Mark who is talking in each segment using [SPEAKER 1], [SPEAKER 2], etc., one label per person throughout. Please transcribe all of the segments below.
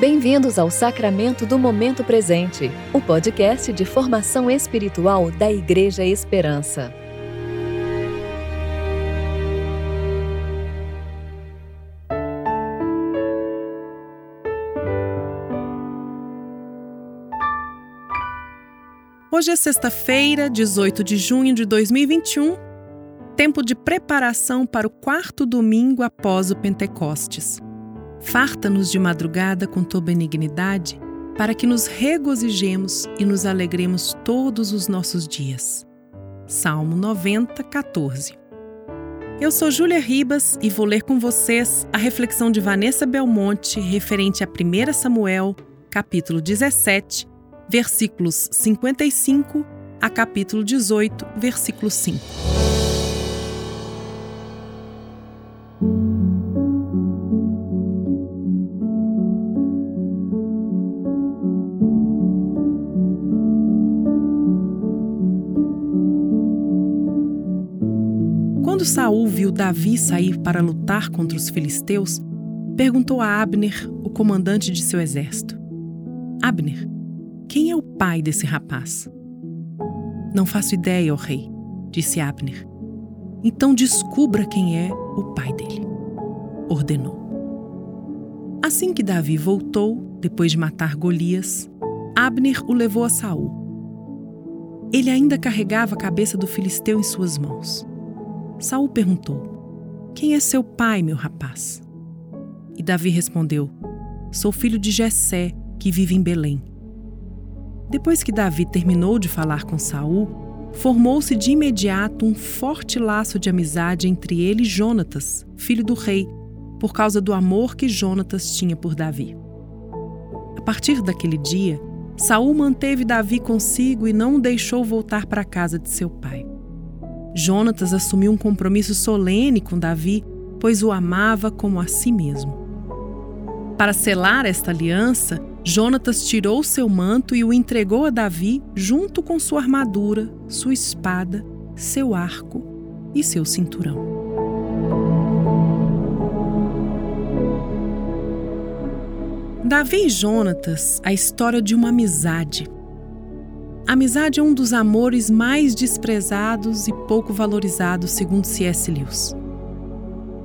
[SPEAKER 1] Bem-vindos ao Sacramento do Momento Presente, o podcast de formação espiritual da Igreja Esperança.
[SPEAKER 2] Hoje é sexta-feira, 18 de junho de 2021, tempo de preparação para o quarto domingo após o Pentecostes. Farta-nos de madrugada com tua benignidade, para que nos regozijemos e nos alegremos todos os nossos dias. Salmo 90, 14. Eu sou Júlia Ribas e vou ler com vocês a reflexão de Vanessa Belmonte referente a 1 Samuel, capítulo 17, versículos 55 a capítulo 18, versículo 5. Quando Saul viu Davi sair para lutar contra os filisteus, perguntou a Abner, o comandante de seu exército: Abner, quem é o pai desse rapaz? Não faço ideia, ó rei, disse Abner. Então descubra quem é o pai dele, ordenou. Assim que Davi voltou, depois de matar Golias, Abner o levou a Saul. Ele ainda carregava a cabeça do filisteu em suas mãos. Saul perguntou: Quem é seu pai, meu rapaz? E Davi respondeu: Sou filho de Jessé, que vive em Belém. Depois que Davi terminou de falar com Saul, formou-se de imediato um forte laço de amizade entre ele e Jonatas, filho do rei, por causa do amor que Jonatas tinha por Davi. A partir daquele dia, Saul manteve Davi consigo e não o deixou voltar para a casa de seu pai. Jonatas assumiu um compromisso solene com Davi, pois o amava como a si mesmo. Para selar esta aliança, Jonatas tirou seu manto e o entregou a Davi junto com sua armadura, sua espada, seu arco e seu cinturão. Davi e Jonatas, a história de uma amizade amizade é um dos amores mais desprezados e pouco valorizados, segundo C.S. Lewis.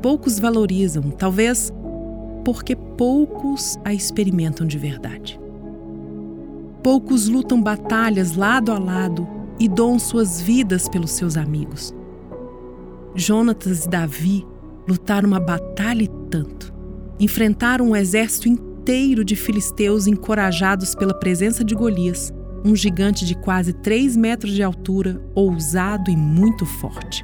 [SPEAKER 2] Poucos valorizam, talvez porque poucos a experimentam de verdade. Poucos lutam batalhas lado a lado e doam suas vidas pelos seus amigos. Jonatas e Davi lutaram uma batalha e tanto. Enfrentaram um exército inteiro de filisteus encorajados pela presença de Golias um gigante de quase 3 metros de altura, ousado e muito forte.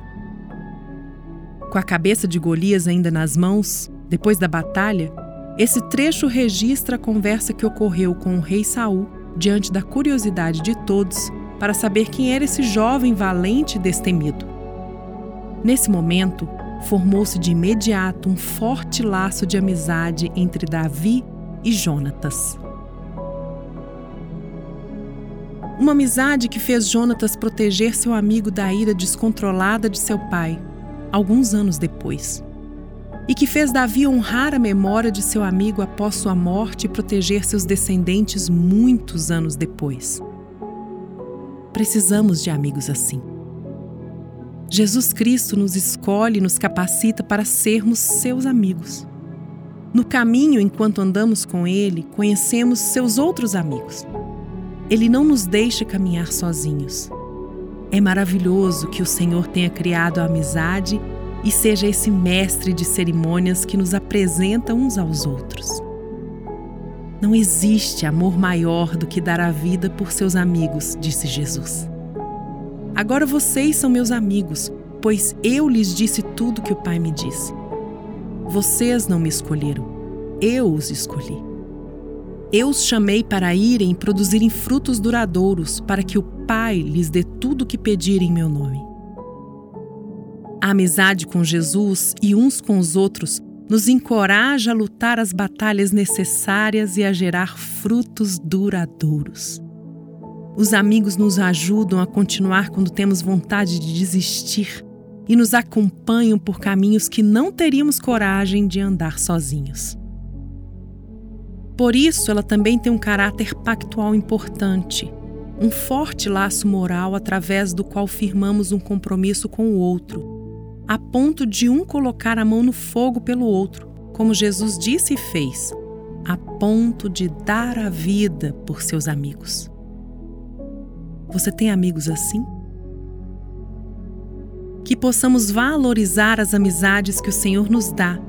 [SPEAKER 2] Com a cabeça de Golias ainda nas mãos, depois da batalha, esse trecho registra a conversa que ocorreu com o rei Saul diante da curiosidade de todos para saber quem era esse jovem valente e destemido. Nesse momento, formou-se de imediato um forte laço de amizade entre Davi e Jonatas. Uma amizade que fez Jonatas proteger seu amigo da ira descontrolada de seu pai, alguns anos depois. E que fez Davi honrar a memória de seu amigo após sua morte e proteger seus descendentes muitos anos depois. Precisamos de amigos assim. Jesus Cristo nos escolhe e nos capacita para sermos seus amigos. No caminho, enquanto andamos com Ele, conhecemos seus outros amigos ele não nos deixa caminhar sozinhos. É maravilhoso que o Senhor tenha criado a amizade e seja esse mestre de cerimônias que nos apresenta uns aos outros. Não existe amor maior do que dar a vida por seus amigos, disse Jesus. Agora vocês são meus amigos, pois eu lhes disse tudo que o Pai me disse. Vocês não me escolheram, eu os escolhi. Eu os chamei para irem produzirem frutos duradouros, para que o Pai lhes dê tudo o que pedirem em meu nome. A amizade com Jesus e uns com os outros nos encoraja a lutar as batalhas necessárias e a gerar frutos duradouros. Os amigos nos ajudam a continuar quando temos vontade de desistir e nos acompanham por caminhos que não teríamos coragem de andar sozinhos. Por isso ela também tem um caráter pactual importante, um forte laço moral através do qual firmamos um compromisso com o outro, a ponto de um colocar a mão no fogo pelo outro, como Jesus disse e fez, a ponto de dar a vida por seus amigos. Você tem amigos assim? Que possamos valorizar as amizades que o Senhor nos dá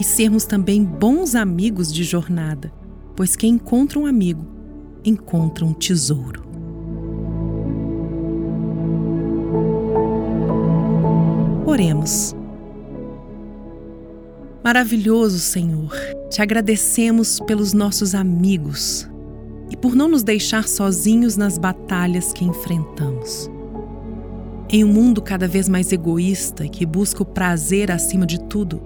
[SPEAKER 2] e sermos também bons amigos de jornada, pois quem encontra um amigo encontra um tesouro. Oremos. Maravilhoso Senhor, te agradecemos pelos nossos amigos e por não nos deixar sozinhos nas batalhas que enfrentamos. Em um mundo cada vez mais egoísta que busca o prazer acima de tudo,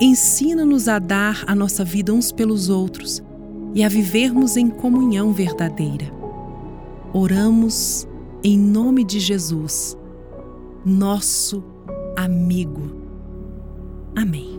[SPEAKER 2] ensina-nos a dar a nossa vida uns pelos outros e a vivermos em comunhão verdadeira. Oramos em nome de Jesus, nosso amigo. Amém.